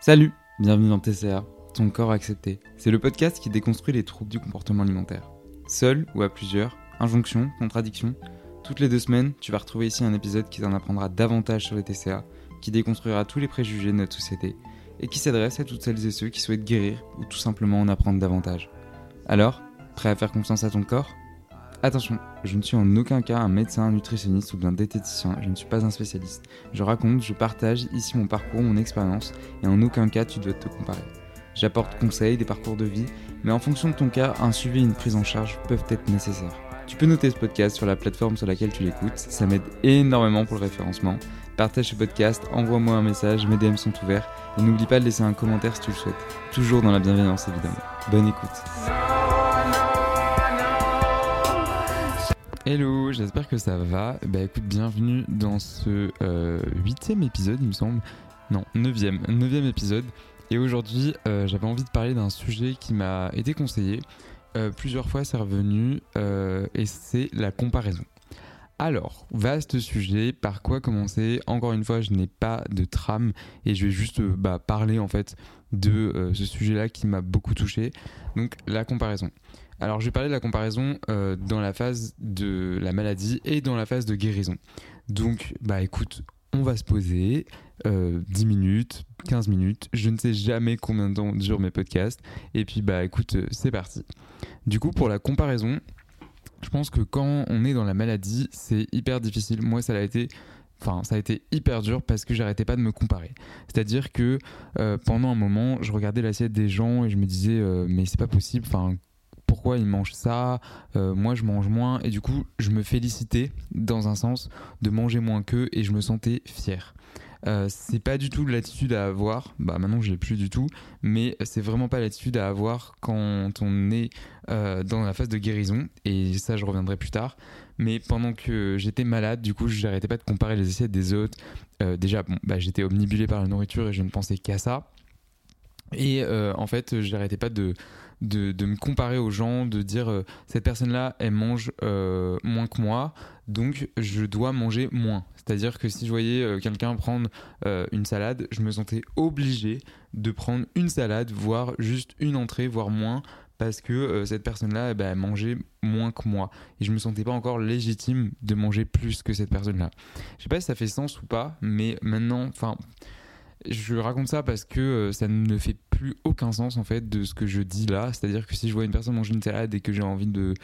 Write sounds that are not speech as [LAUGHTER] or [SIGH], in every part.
Salut, bienvenue dans TCA, ton corps accepté. C'est le podcast qui déconstruit les troubles du comportement alimentaire. Seul ou à plusieurs, injonctions, contradictions, toutes les deux semaines, tu vas retrouver ici un épisode qui t'en apprendra davantage sur les TCA, qui déconstruira tous les préjugés de notre société, et qui s'adresse à toutes celles et ceux qui souhaitent guérir ou tout simplement en apprendre davantage. Alors, prêt à faire confiance à ton corps? Attention, je ne suis en aucun cas un médecin, un nutritionniste ou bien diététicien, je ne suis pas un spécialiste. Je raconte, je partage ici mon parcours, mon expérience, et en aucun cas tu dois te comparer. J'apporte conseils, des parcours de vie, mais en fonction de ton cas, un suivi et une prise en charge peuvent être nécessaires. Tu peux noter ce podcast sur la plateforme sur laquelle tu l'écoutes, ça m'aide énormément pour le référencement. Partage ce podcast, envoie-moi un message, mes DM sont ouverts, et n'oublie pas de laisser un commentaire si tu le souhaites. Toujours dans la bienveillance évidemment. Bonne écoute. Hello, j'espère que ça va. Bah écoute, bienvenue dans ce euh, huitième épisode, il me semble. Non, neuvième, neuvième épisode. Et aujourd'hui, euh, j'avais envie de parler d'un sujet qui m'a été conseillé. Euh, plusieurs fois, c'est revenu, et c'est la comparaison. Alors, vaste sujet, par quoi commencer? Encore une fois, je n'ai pas de trame et je vais juste bah, parler en fait de ce sujet-là qui m'a beaucoup touché. Donc, la comparaison. Alors, je vais parler de la comparaison euh, dans la phase de la maladie et dans la phase de guérison. Donc, bah écoute, on va se poser 10 euh, minutes, 15 minutes. Je ne sais jamais combien de temps durent mes podcasts. Et puis, bah écoute, euh, c'est parti. Du coup, pour la comparaison, je pense que quand on est dans la maladie, c'est hyper difficile. Moi, ça a été enfin ça a été hyper dur parce que j'arrêtais pas de me comparer c'est à dire que pendant un moment je regardais l'assiette des gens et je me disais mais c'est pas possible enfin pourquoi ils mangent ça, euh, moi je mange moins, et du coup je me félicitais dans un sens de manger moins qu'eux et je me sentais fier. Euh, c'est pas du tout l'attitude à avoir, bah maintenant je plus du tout, mais c'est vraiment pas l'attitude à avoir quand on est euh, dans la phase de guérison, et ça je reviendrai plus tard. Mais pendant que j'étais malade, du coup j'arrêtais pas de comparer les assiettes des autres. déjà, bah, j'étais omnibulé par la nourriture et je ne pensais qu'à ça. Et en fait, j'arrêtais pas de, de, me comparer aux gens, de dire euh, cette personne-là, elle mange euh, moins que moi, donc je dois manger moins. C'est-à-dire que si je voyais euh, quelqu'un prendre une salade, je me sentais obligé de prendre une salade, voire juste une entrée, voire moins, parce que cette personne-là, eh ben, elle mangeait moins que moi. Et je me sentais pas encore légitime de manger plus que cette personne-là. Je sais pas si ça fait sens ou pas, mais maintenant, enfin je raconte ça parce que euh, ça ne fait plus aucun sens en fait de ce que je dis là. C'est-à-dire que si je vois une personne manger une salade et que j'ai envie de,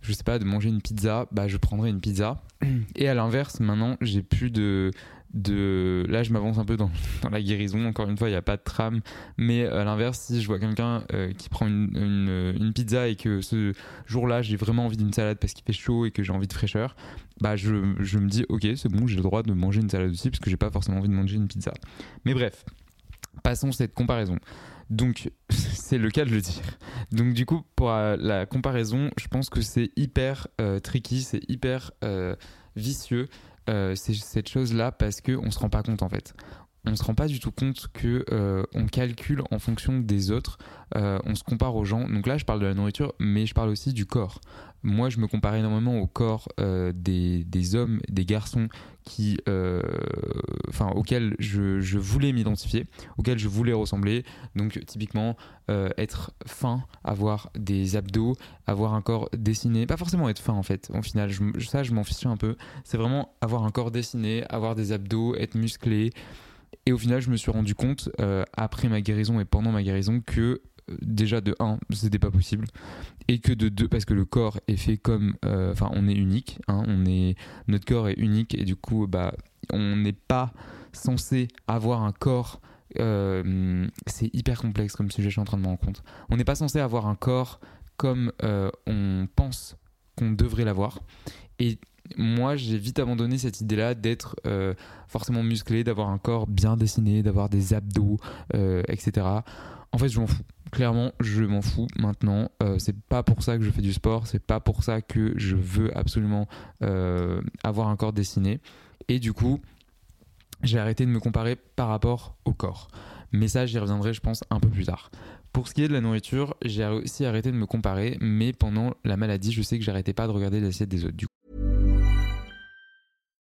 je sais pas, de manger une pizza, bah je prendrai une pizza. [CLEARS THROAT] Et à l'inverse, maintenant, j'ai plus de, de là je m'avance un peu dans, [LAUGHS] la guérison. Encore une fois il n'y a pas de trame. Mais à l'inverse si je vois quelqu'un euh, qui prend une, pizza et que ce jour là j'ai vraiment envie d'une salade parce qu'il fait chaud et que j'ai envie de fraîcheur bah je, me dis ok c'est bon j'ai le droit de manger une salade aussi parce que j'ai pas forcément envie de manger une pizza. Mais bref passons cette comparaison. Donc [LAUGHS] c'est le cas de le dire. Donc du coup, pour la comparaison, je pense que c'est hyper tricky, c'est hyper vicieux cette chose-là parce qu'on se rend pas compte en fait on se rend pas du tout compte que euh, on calcule en fonction des autres, euh, on se compare aux gens. Donc là, je parle de la nourriture, mais je parle aussi du corps. Moi, je me compare énormément au corps euh, des, des, hommes, des garçons qui, enfin, auxquels je, je voulais m'identifier, auxquels je voulais ressembler. Donc, typiquement, être fin, avoir des abdos, avoir un corps dessiné, pas forcément être fin en fait. Au final, ça, je m'en fiche un peu. C'est vraiment avoir un corps dessiné, avoir des abdos, être musclé. Et au final, je me suis rendu compte, euh, après ma guérison et pendant ma guérison, que euh, déjà de 1, c'était pas possible. Et que de 2, parce que le corps est fait comme. Euh, enfin, on est unique. Hein, on est, notre corps est unique. Et du coup, bah, on n'est pas censé avoir un corps. c'est hyper complexe comme sujet, je suis en train de me rendre compte. On n'est pas censé avoir un corps comme on pense qu'on devrait l'avoir. Et moi, j'ai vite abandonné cette idée-là d'être euh, forcément musclé, d'avoir un corps bien dessiné, d'avoir des abdos, euh, etc. En fait, je m'en fous. Clairement, je m'en fous maintenant. Euh, c'est pas pour ça que je fais du sport. C'est pas pour ça que je veux absolument avoir un corps dessiné. Et du coup, j'ai arrêté de me comparer par rapport au corps. Mais ça, j'y reviendrai, je pense, un peu plus tard. Pour ce qui est de la nourriture, j'ai aussi arrêté de me comparer, mais pendant la maladie, je sais que j'arrêtais pas de regarder l'assiette des autres.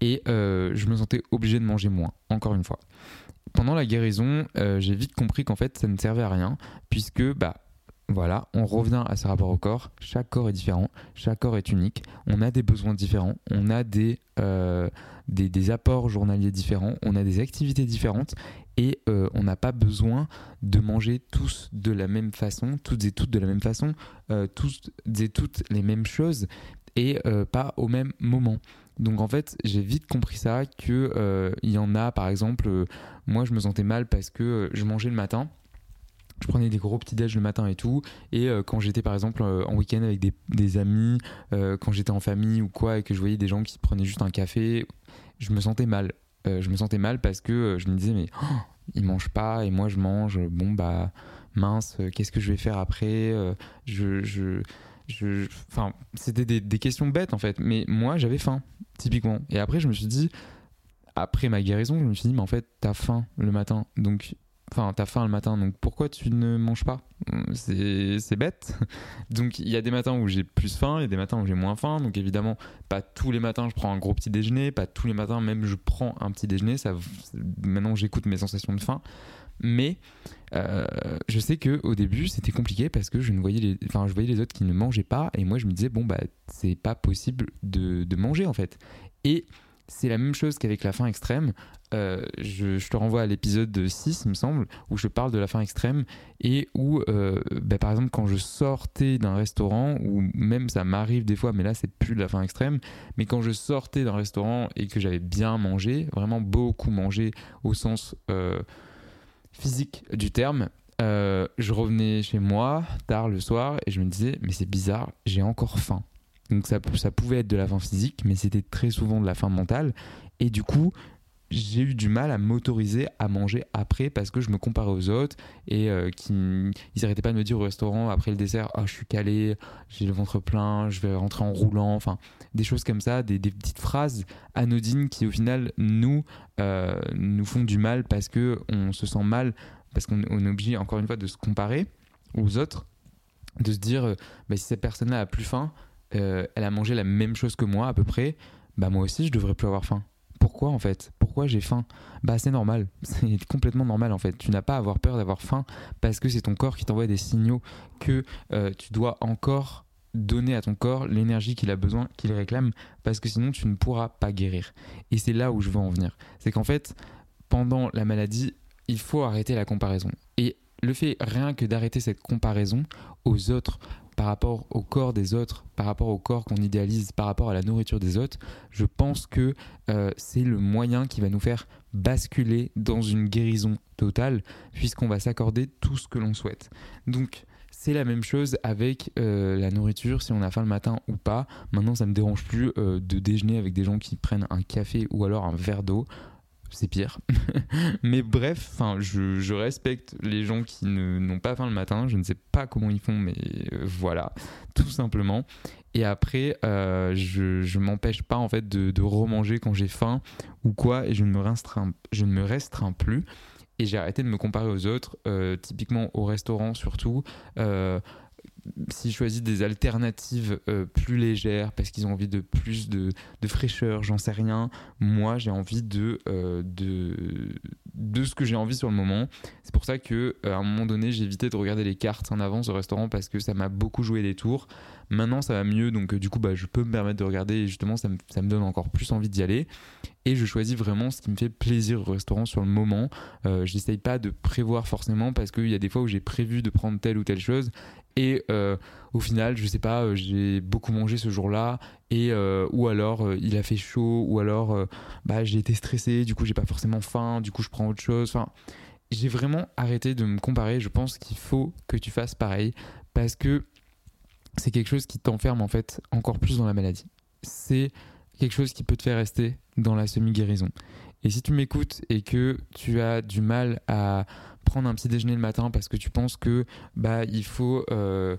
Et euh, je me sentais obligé de manger moins, encore une fois. Pendant la guérison, euh, j'ai vite compris qu'en fait, ça ne servait à rien, puisque bah, voilà, on revient à ce rapport au corps. Chaque corps est différent, chaque corps est unique. On a des besoins différents, on a des, euh, apports journaliers différents, on a des activités différentes et on n'a pas besoin de manger tous de la même façon, toutes et toutes de la même façon, tous et toutes les mêmes choses et pas au même moment. Donc en fait, j'ai vite compris ça que il y en a, par exemple, moi je me sentais mal parce que je mangeais le matin. Je prenais des gros petits déj le matin et tout. Et euh, quand j'étais par exemple euh, en week-end avec des, amis euh, quand j'étais en famille ou quoi et que je voyais des gens qui prenaient juste un café je me sentais mal. Je me sentais mal parce que je me disais mais oh, ils mangent pas et moi je mange bon bah mince qu'est-ce que je vais faire après je, je enfin c'était des questions bêtes en fait. Mais moi j'avais faim typiquement et après je me suis dit après ma guérison je me suis dit mais en fait t'as faim le matin donc Enfin, t'as faim le matin, donc pourquoi tu ne manges pas? C'est bête. [LAUGHS] Donc, il y a des matins où j'ai plus faim, il y a des matins où j'ai moins faim. Donc, évidemment, pas tous les matins je prends un gros petit déjeuner, pas tous les matins même je prends un petit déjeuner. Ça, maintenant, j'écoute mes sensations de faim. Mais euh, je sais que au début c'était compliqué parce que je ne voyais les, enfin je voyais les autres qui ne mangeaient pas et moi je me disais bon bah c'est pas possible de, de manger en fait. Et c'est la même chose qu'avec la faim extrême. Euh, je, te renvoie à l'épisode 6, il me semble, où je parle de la faim extrême et où, euh, bah, par exemple, quand je sortais d'un restaurant, ou même ça m'arrive des fois, mais là c'est plus de la faim extrême, mais quand je sortais d'un restaurant et que j'avais bien mangé, vraiment beaucoup mangé au sens physique du terme, je revenais chez moi tard le soir et je me disais, mais c'est bizarre, j'ai encore faim. Donc ça, ça pouvait être de la faim physique, mais c'était très souvent de la faim mentale. Et du coup, j'ai eu du mal à m'autoriser à manger après parce que je me comparais aux autres et euh, qui ils arrêtaient pas de me dire au restaurant après le dessert oh, je suis calé j'ai le ventre plein je vais rentrer en roulant enfin des choses comme ça des, petites phrases anodines qui au final nous euh, nous font du mal parce que on se sent mal parce qu'on est obligé encore une fois de se comparer aux autres de se dire bah, si cette personne là a plus faim euh, elle a mangé la même chose que moi à peu près bah moi aussi je devrais plus avoir faim pourquoi en fait? Pourquoi j'ai faim? Bah c'est normal, [LAUGHS] c'est complètement normal en fait. Tu n'as pas à avoir peur d'avoir faim parce que c'est ton corps qui t'envoie des signaux que euh, tu dois encore donner à ton corps l'énergie qu'il a besoin, qu'il réclame, parce que sinon tu ne pourras pas guérir. Et c'est là où je veux en venir. C'est qu'en fait, pendant la maladie, il faut arrêter la comparaison. Et le fait rien que d'arrêter cette comparaison aux autres, par rapport au corps des autres, par rapport au corps qu'on idéalise, par rapport à la nourriture des autres, je pense que euh, c'est le moyen qui va nous faire basculer dans une guérison totale, puisqu'on va s'accorder tout ce que l'on souhaite. Donc, c'est la même chose avec euh, la nourriture, si on a faim le matin ou pas. Maintenant, ça me dérange plus euh, de déjeuner avec des gens qui prennent un café ou alors un verre d'eau c'est pire. [LAUGHS] mais bref, je, respecte les gens qui n'ont pas faim le matin. Je ne sais pas comment ils font, mais euh, voilà, tout simplement. Et après, euh, je, je m'empêche pas en fait de, de remanger quand j'ai faim ou quoi, et je ne me restreins, je ne me restreins plus. Et j'ai arrêté de me comparer aux autres, euh, typiquement au restaurant surtout s'ils choisissent des alternatives euh, plus légères parce qu'ils ont envie de plus de, fraîcheur, j'en sais rien. Moi, j'ai envie de, euh, de, de ce que j'ai envie sur le moment. C'est pour ça que euh, un moment donné, j'ai évité de regarder les cartes en avance au restaurant parce que ça m'a beaucoup joué des tours. Maintenant, ça va mieux, donc du coup, bah, je peux me permettre de regarder et justement, ça me, ça me donne encore plus envie d'y aller. Et je choisis vraiment ce qui me fait plaisir au restaurant sur le moment. Euh, J'essaye pas de prévoir forcément parce qu'il y a des fois où j'ai prévu de prendre telle ou telle chose et euh, au final je sais pas euh, j'ai beaucoup mangé ce jour-là. Et euh, ou alors il a fait chaud ou alors bah, j'ai été stressé du coup j'ai pas forcément faim du coup je prends autre chose. Enfin j'ai vraiment arrêté de me comparer. Je pense qu'il faut que tu fasses pareil parce que c'est quelque chose qui t'enferme en fait encore plus dans la maladie. C'est quelque chose qui peut te faire rester dans la semi-guérison. Et si tu m'écoutes et que tu as du mal à prendre un petit déjeuner le matin parce que tu penses que bah il faut euh,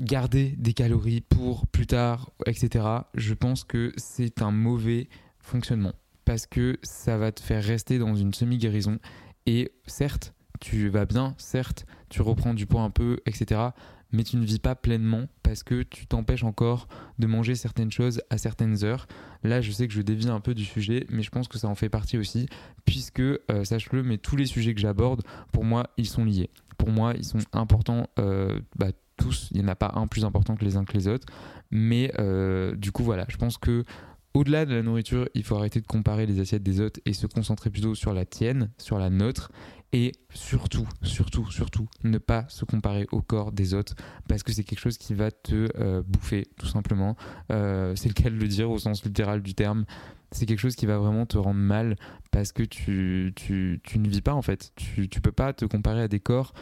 garder des calories pour plus tard, etc. Je pense que c'est un mauvais fonctionnement parce que ça va te faire rester dans une semi-guérison et certes tu vas bien, certes tu reprends du poids un peu, etc mais tu ne vis pas pleinement parce que tu t'empêches encore de manger certaines choses à certaines heures. Là, je sais que je dévie un peu du sujet, mais je pense que ça en fait partie aussi, puisque, euh, sache-le, mais tous les sujets que j'aborde, pour moi, ils sont liés. Pour moi, ils sont importants, euh, bah, tous, il n'y en a pas un plus important que les uns que les autres, mais euh, du coup, voilà, je pense que au-delà de la nourriture, il faut arrêter de comparer les assiettes des autres et se concentrer plutôt sur la tienne, sur la nôtre, et surtout, surtout, surtout, ne pas se comparer au corps des autres parce que c'est quelque chose qui va te euh, bouffer, tout simplement. Euh, c'est le cas de le dire au sens littéral du terme. C'est quelque chose qui va vraiment te rendre mal parce que tu, tu, ne vis pas en fait. Tu, tu peux pas te comparer à des corps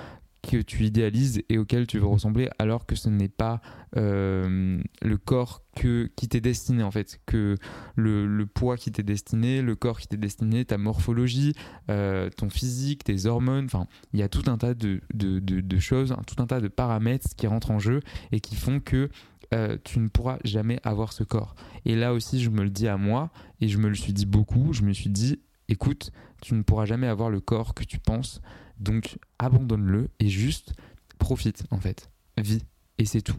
que tu idéalises et auquel tu veux ressembler alors que ce n'est pas euh, le corps que, qui t'est destiné en fait. Que le, poids qui t'est destiné le corps qui t'est destiné ta morphologie euh, ton physique tes hormones enfin il y a tout un tas de, de, choses tout un tas de paramètres qui rentrent en jeu et qui font que euh, tu ne pourras jamais avoir ce corps. Et là aussi je me le dis à moi et je me le suis dit beaucoup. Je me suis dit écoute tu ne pourras jamais avoir le corps que tu penses donc abandonne-le et juste profite en fait. Vis et c'est tout.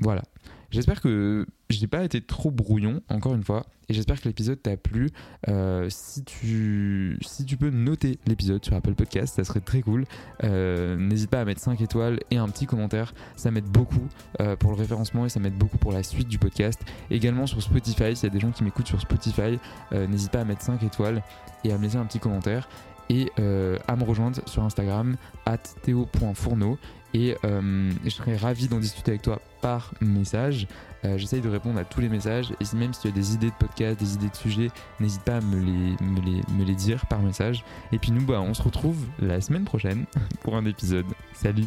Voilà. J'espère que j'ai pas été trop brouillon, encore une fois, et j'espère que l'épisode t'a plu. Euh, si, tu, si tu peux noter l'épisode sur Apple Podcast, ça serait très cool. Euh, n'hésite pas à mettre 5 étoiles et un petit commentaire, ça m'aide beaucoup euh, pour le référencement et ça m'aide beaucoup pour la suite du podcast. Également sur Spotify, s'il y a des gens qui m'écoutent sur Spotify, n'hésite pas à mettre 5 étoiles et à me laisser un petit commentaire et à me rejoindre sur Instagram at théo.fourneau et je serais ravi d'en discuter avec toi par message. Euh, j'essaye de répondre à tous les messages et même si tu as des idées de podcast, des idées de sujets, n'hésite pas à me les, dire par message. Et puis nous, bah, on se retrouve la semaine prochaine [LAUGHS] pour un épisode. Salut